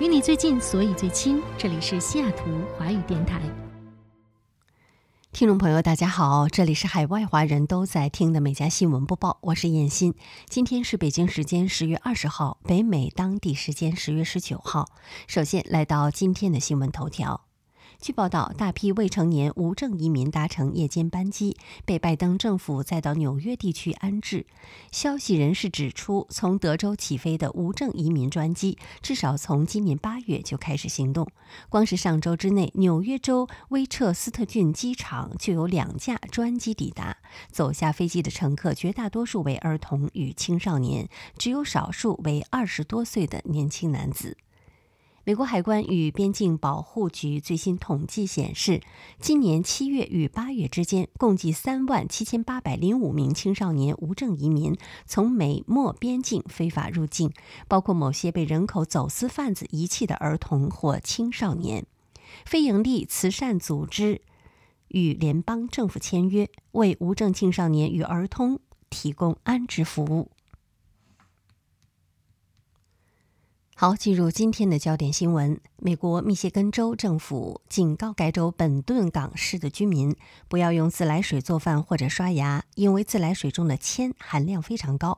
与你最近，所以最亲。这里是西雅图华语电台。听众朋友，大家好，这里是海外华人都在听的美家新闻播报，我是燕欣。今天是北京时间十月二十号，北美当地时间十月十九号。首先来到今天的新闻头条。据报道，大批未成年无证移民搭乘夜间班机，被拜登政府载到纽约地区安置。消息人士指出，从德州起飞的无证移民专机，至少从今年八月就开始行动。光是上周之内，纽约州威彻斯特郡机场就有两架专机抵达。走下飞机的乘客，绝大多数为儿童与青少年，只有少数为二十多岁的年轻男子。美国海关与边境保护局最新统计显示，今年七月与八月之间，共计三万七千八百零五名青少年无证移民从美墨边境非法入境，包括某些被人口走私贩子遗弃的儿童或青少年。非营利慈善组织与联邦政府签约，为无证青少年与儿童提供安置服务。好，进入今天的焦点新闻。美国密歇根州政府警告该州本顿港市的居民不要用自来水做饭或者刷牙，因为自来水中的铅含量非常高。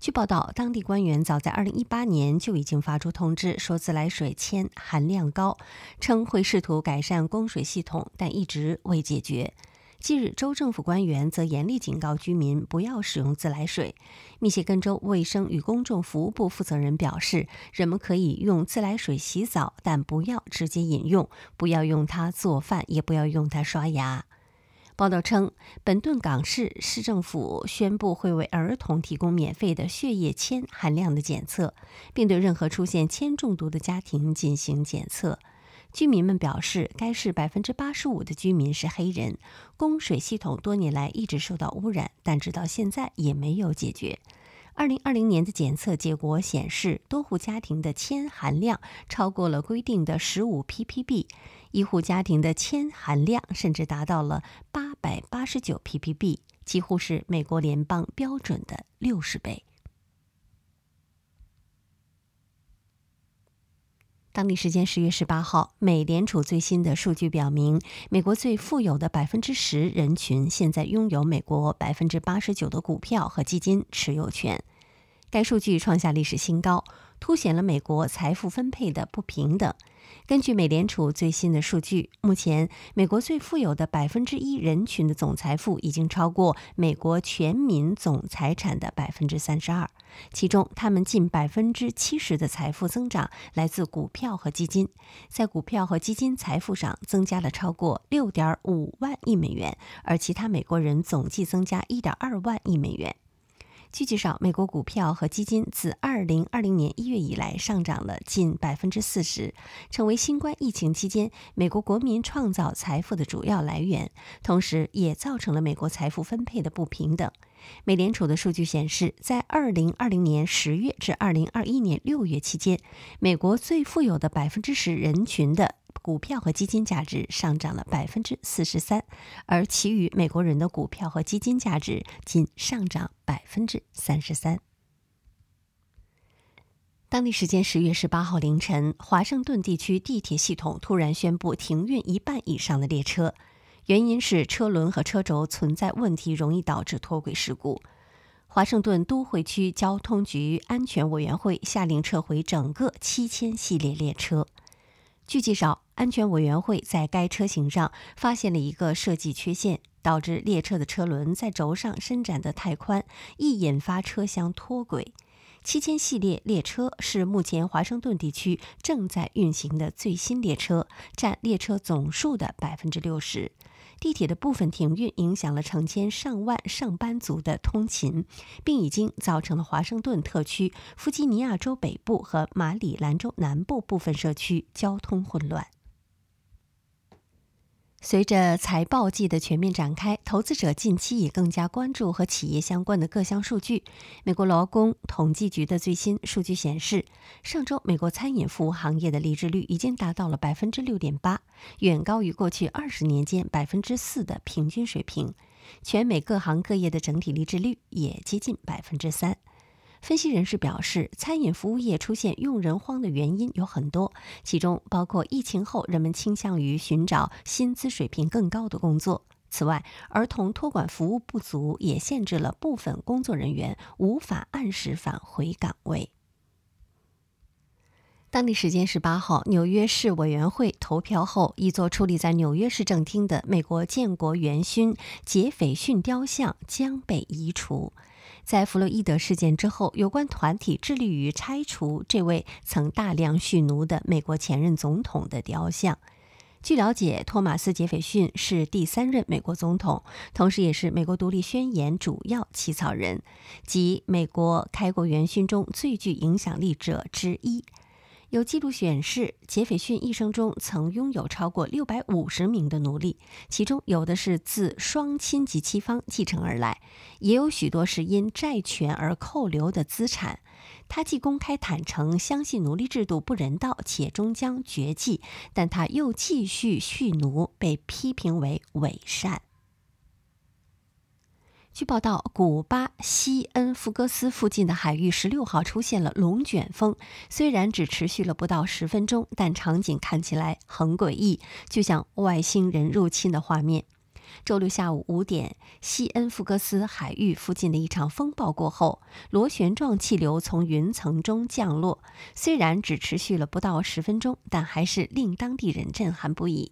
据报道，当地官员早在2018年就已经发出通知，说自来水铅含量高，称会试图改善供水系统，但一直未解决。近日，州政府官员则严厉警告居民不要使用自来水。密歇根州卫生与公众服务部负责人表示，人们可以用自来水洗澡，但不要直接饮用，不要用它做饭，也不要用它刷牙。报道称，本顿港市市政府宣布会为儿童提供免费的血液铅含量的检测，并对任何出现铅中毒的家庭进行检测。居民们表示，该市百分之八十五的居民是黑人，供水系统多年来一直受到污染，但直到现在也没有解决。二零二零年的检测结果显示，多户家庭的铅含量超过了规定的十五 ppb，一户家庭的铅含量甚至达到了八百八十九 ppb，几乎是美国联邦标准的六十倍。当地时间十月十八号，美联储最新的数据表明，美国最富有的百分之十人群现在拥有美国百分之八十九的股票和基金持有权。该数据创下历史新高，凸显了美国财富分配的不平等。根据美联储最新的数据，目前美国最富有的百分之一人群的总财富已经超过美国全民总财产的百分之三十二，其中他们近百分之七十的财富增长来自股票和基金，在股票和基金财富上增加了超过六点五万亿美元，而其他美国人总计增加一点二万亿美元。据介绍，美国股票和基金自2020年1月以来上涨了近百分之四十，成为新冠疫情期间美国国民创造财富的主要来源，同时也造成了美国财富分配的不平等。美联储的数据显示，在2020年10月至2021年6月期间，美国最富有的百分之十人群的。股票和基金价值上涨了百分之四十三，而其余美国人的股票和基金价值仅上涨百分之三十三。当地时间十月十八号凌晨，华盛顿地区地铁系统突然宣布停运一半以上的列车，原因是车轮和车轴存在问题，容易导致脱轨事故。华盛顿都会区交通局安全委员会下令撤回整个七千系列列车。据介绍，安全委员会在该车型上发现了一个设计缺陷，导致列车的车轮在轴上伸展得太宽，易引发车厢脱轨。七千系列列车是目前华盛顿地区正在运行的最新列车，占列车总数的百分之六十。地铁的部分停运影响了成千上万上班族的通勤，并已经造成了华盛顿特区、弗吉尼亚州北部和马里兰州南部部分社区交通混乱。随着财报季的全面展开，投资者近期也更加关注和企业相关的各项数据。美国劳工统计局的最新数据显示，上周美国餐饮服务行业的离职率已经达到了百分之六点八，远高于过去二十年间百分之四的平均水平。全美各行各业的整体离职率也接近百分之三。分析人士表示，餐饮服务业出现用人荒的原因有很多，其中包括疫情后人们倾向于寻找薪资水平更高的工作。此外，儿童托管服务不足也限制了部分工作人员无法按时返回岗位。当地时间十八号，纽约市委员会投票后，一座矗立在纽约市政厅的美国建国元勋杰斐逊雕像将被移除。在弗洛伊德事件之后，有关团体致力于拆除这位曾大量蓄奴的美国前任总统的雕像。据了解，托马斯·杰斐逊是第三任美国总统，同时也是美国独立宣言主要起草人及美国开国元勋中最具影响力者之一。有记录显示，杰斐逊一生中曾拥有超过六百五十名的奴隶，其中有的是自双亲及妻方继承而来，也有许多是因债权而扣留的资产。他既公开坦诚相信奴隶制度不人道且终将绝迹，但他又继续蓄奴，被批评为伪善。据报道，古巴西恩福格斯附近的海域十六号出现了龙卷风，虽然只持续了不到十分钟，但场景看起来很诡异，就像外星人入侵的画面。周六下午五点，西恩福格斯海域附近的一场风暴过后，螺旋状气流从云层中降落，虽然只持续了不到十分钟，但还是令当地人震撼不已。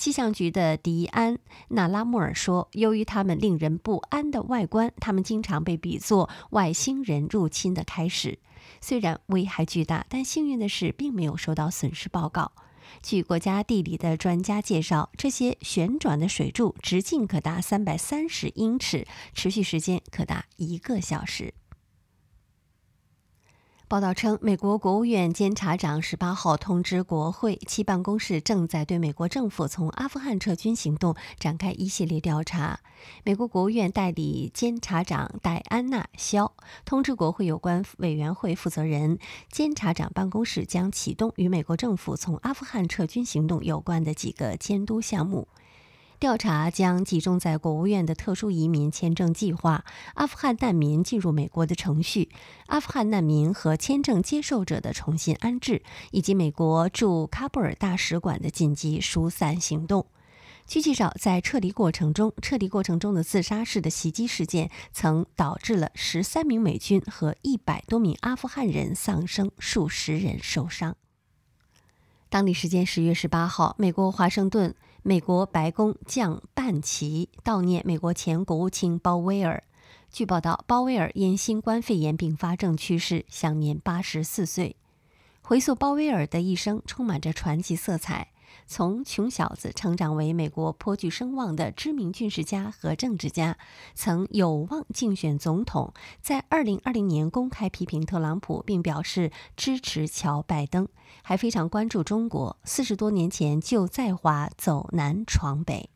气象局的迪安·纳拉穆尔说：“由于它们令人不安的外观，它们经常被比作外星人入侵的开始。虽然危害巨大，但幸运的是，并没有收到损失报告。”据国家地理的专家介绍，这些旋转的水柱直径可达三百三十英尺，持续时间可达一个小时。报道称，美国国务院监察长十八号通知国会，其办公室正在对美国政府从阿富汗撤军行动展开一系列调查。美国国务院代理监察长戴安娜·肖通知国会有关委员会负责人，监察长办公室将启动与美国政府从阿富汗撤军行动有关的几个监督项目。调查将集中在国务院的特殊移民签证计划、阿富汗难民进入美国的程序、阿富汗难民和签证接受者的重新安置，以及美国驻喀布尔大使馆的紧急疏散行动。据介绍，在撤离过程中，撤离过程中的自杀式的袭击事件曾导致了十三名美军和一百多名阿富汗人丧生，数十人受伤。当地时间十月十八号，美国华盛顿。美国白宫降半旗悼念美国前国务卿鲍威尔。据报道，鲍威尔因新冠肺炎并发症去世，享年八十四岁。回溯鲍威尔的一生，充满着传奇色彩。从穷小子成长为美国颇具声望的知名军事家和政治家，曾有望竞选总统。在2020年公开批评特朗普，并表示支持乔拜登，还非常关注中国。四十多年前就在华走南闯北。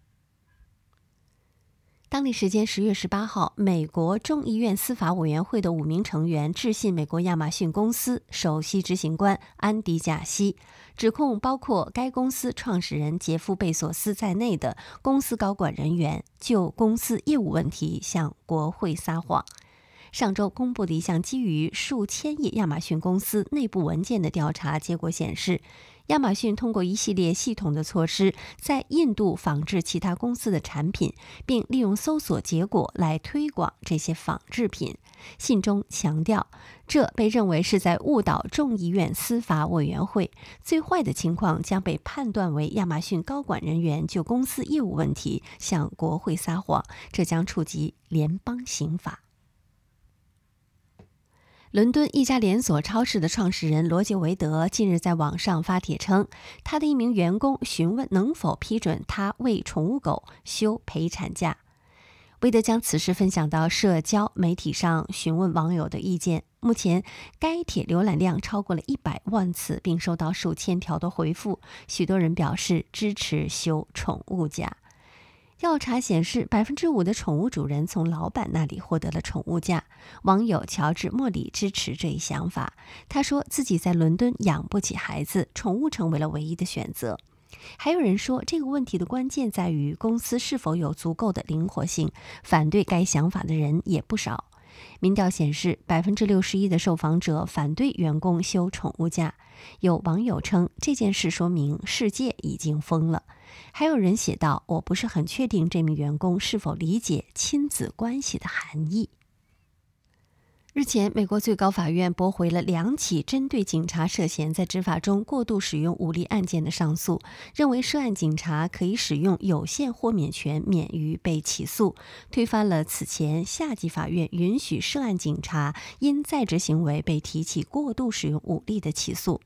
当地时间十月十八号，美国众议院司法委员会的五名成员致信美国亚马逊公司首席执行官安迪·贾西，指控包括该公司创始人杰夫·贝索斯在内的公司高管人员就公司业务问题向国会撒谎。上周公布的一项基于数千页亚马逊公司内部文件的调查结果显示。亚马逊通过一系列系统的措施，在印度仿制其他公司的产品，并利用搜索结果来推广这些仿制品。信中强调，这被认为是在误导众议院司法委员会。最坏的情况将被判断为亚马逊高管人员就公司业务问题向国会撒谎，这将触及联邦刑法。伦敦一家连锁超市的创始人罗杰·维德近日在网上发帖称，他的一名员工询问能否批准他为宠物狗休陪产假。韦德将此事分享到社交媒体上，询问网友的意见。目前，该帖浏览量超过了一百万次，并收到数千条的回复。许多人表示支持休宠物假。调查显示，百分之五的宠物主人从老板那里获得了宠物价。网友乔治·莫里支持这一想法。他说自己在伦敦养不起孩子，宠物成为了唯一的选择。还有人说，这个问题的关键在于公司是否有足够的灵活性。反对该想法的人也不少。民调显示，百分之六十一的受访者反对员工休宠物假。有网友称，这件事说明世界已经疯了。还有人写道：“我不是很确定这名员工是否理解亲子关系的含义。”日前，美国最高法院驳回了两起针对警察涉嫌在执法中过度使用武力案件的上诉，认为涉案警察可以使用有限豁免权免于被起诉，推翻了此前下级法院允许涉案警察因在职行为被提起过度使用武力的起诉。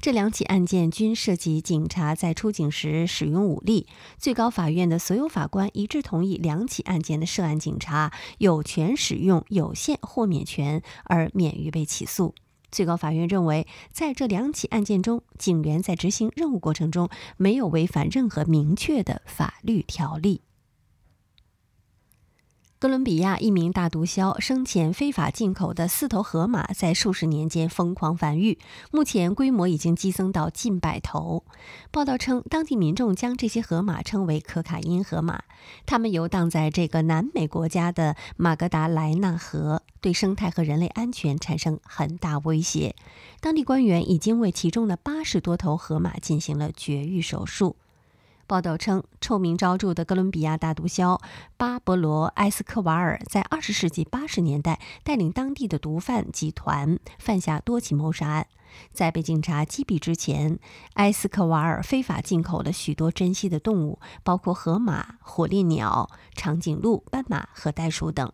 这两起案件均涉及警察在出警时使用武力。最高法院的所有法官一致同意，两起案件的涉案警察有权使用有限豁免权而免于被起诉。最高法院认为，在这两起案件中，警员在执行任务过程中没有违反任何明确的法律条例。哥伦比亚一名大毒枭生前非法进口的四头河马，在数十年间疯狂繁育，目前规模已经激增到近百头。报道称，当地民众将这些河马称为“可卡因河马”，它们游荡在这个南美国家的马格达莱纳河，对生态和人类安全产生很大威胁。当地官员已经为其中的八十多头河马进行了绝育手术。报道称，臭名昭著的哥伦比亚大毒枭巴勃罗·埃斯科瓦尔在20世纪80年代带领当地的毒贩集团犯下多起谋杀案。在被警察击毙之前，埃斯科瓦尔非法进口了许多珍稀的动物，包括河马、火烈鸟、长颈鹿、斑马和袋鼠等。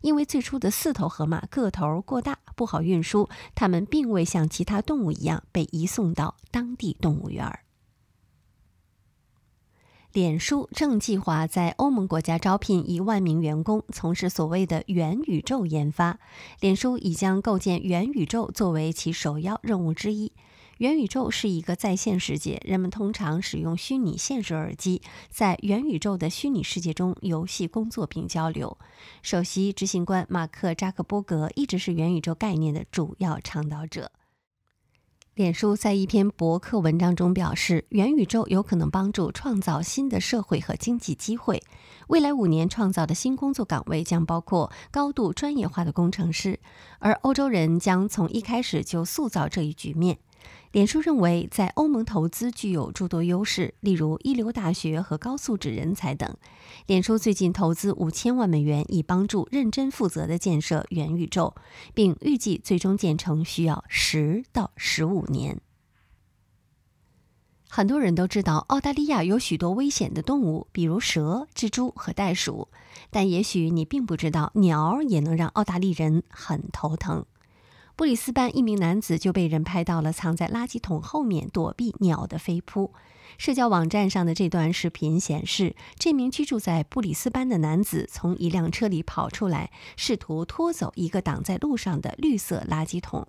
因为最初的四头河马个头过大，不好运输，它们并未像其他动物一样被移送到当地动物园。脸书正计划在欧盟国家招聘一万名员工，从事所谓的元宇宙研发。脸书已将构建元宇宙作为其首要任务之一。元宇宙是一个在线世界，人们通常使用虚拟现实耳机，在元宇宙的虚拟世界中游戏、工作并交流。首席执行官马克扎克伯格一直是元宇宙概念的主要倡导者。脸书在一篇博客文章中表示，元宇宙有可能帮助创造新的社会和经济机会。未来五年创造的新工作岗位将包括高度专业化的工程师，而欧洲人将从一开始就塑造这一局面。脸书认为，在欧盟投资具有诸多优势，例如一流大学和高素质人才等。脸书最近投资五千万美元，以帮助认真负责的建设元宇宙，并预计最终建成需要十到十五年。很多人都知道澳大利亚有许多危险的动物，比如蛇、蜘蛛和袋鼠，但也许你并不知道，鸟也能让澳大利人很头疼。布里斯班一名男子就被人拍到了藏在垃圾桶后面躲避鸟的飞扑。社交网站上的这段视频显示，这名居住在布里斯班的男子从一辆车里跑出来，试图拖走一个挡在路上的绿色垃圾桶。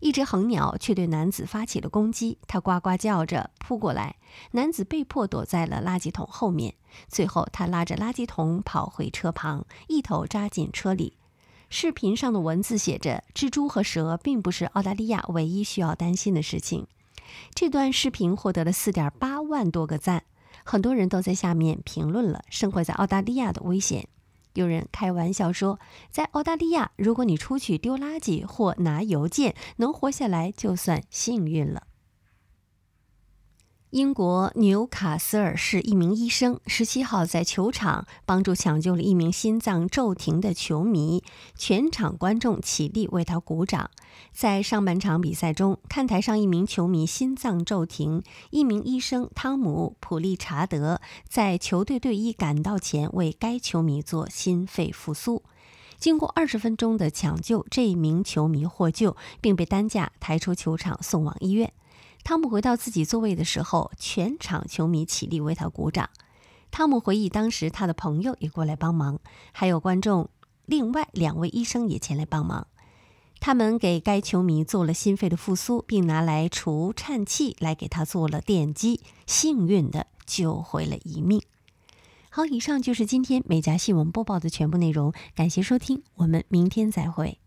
一只恒鸟却对男子发起了攻击，它呱呱叫着扑过来，男子被迫躲在了垃圾桶后面。最后，他拉着垃圾桶跑回车旁，一头扎进车里。视频上的文字写着：“蜘蛛和蛇并不是澳大利亚唯一需要担心的事情。”这段视频获得了4.8万多个赞，很多人都在下面评论了生活在澳大利亚的危险。有人开玩笑说，在澳大利亚，如果你出去丢垃圾或拿邮件，能活下来就算幸运了。英国纽卡斯尔市一名医生十七号在球场帮助抢救了一名心脏骤停的球迷，全场观众起立为他鼓掌。在上半场比赛中，看台上一名球迷心脏骤停，一名医生汤姆普利查德在球队队医赶到前为该球迷做心肺复苏。经过二十分钟的抢救，这名球迷获救，并被担架抬出球场送往医院。汤姆回到自己座位的时候，全场球迷起立为他鼓掌。汤姆回忆，当时他的朋友也过来帮忙，还有观众，另外两位医生也前来帮忙。他们给该球迷做了心肺的复苏，并拿来除颤器来给他做了电击，幸运的救回了一命。好，以上就是今天美甲新闻播报的全部内容，感谢收听，我们明天再会。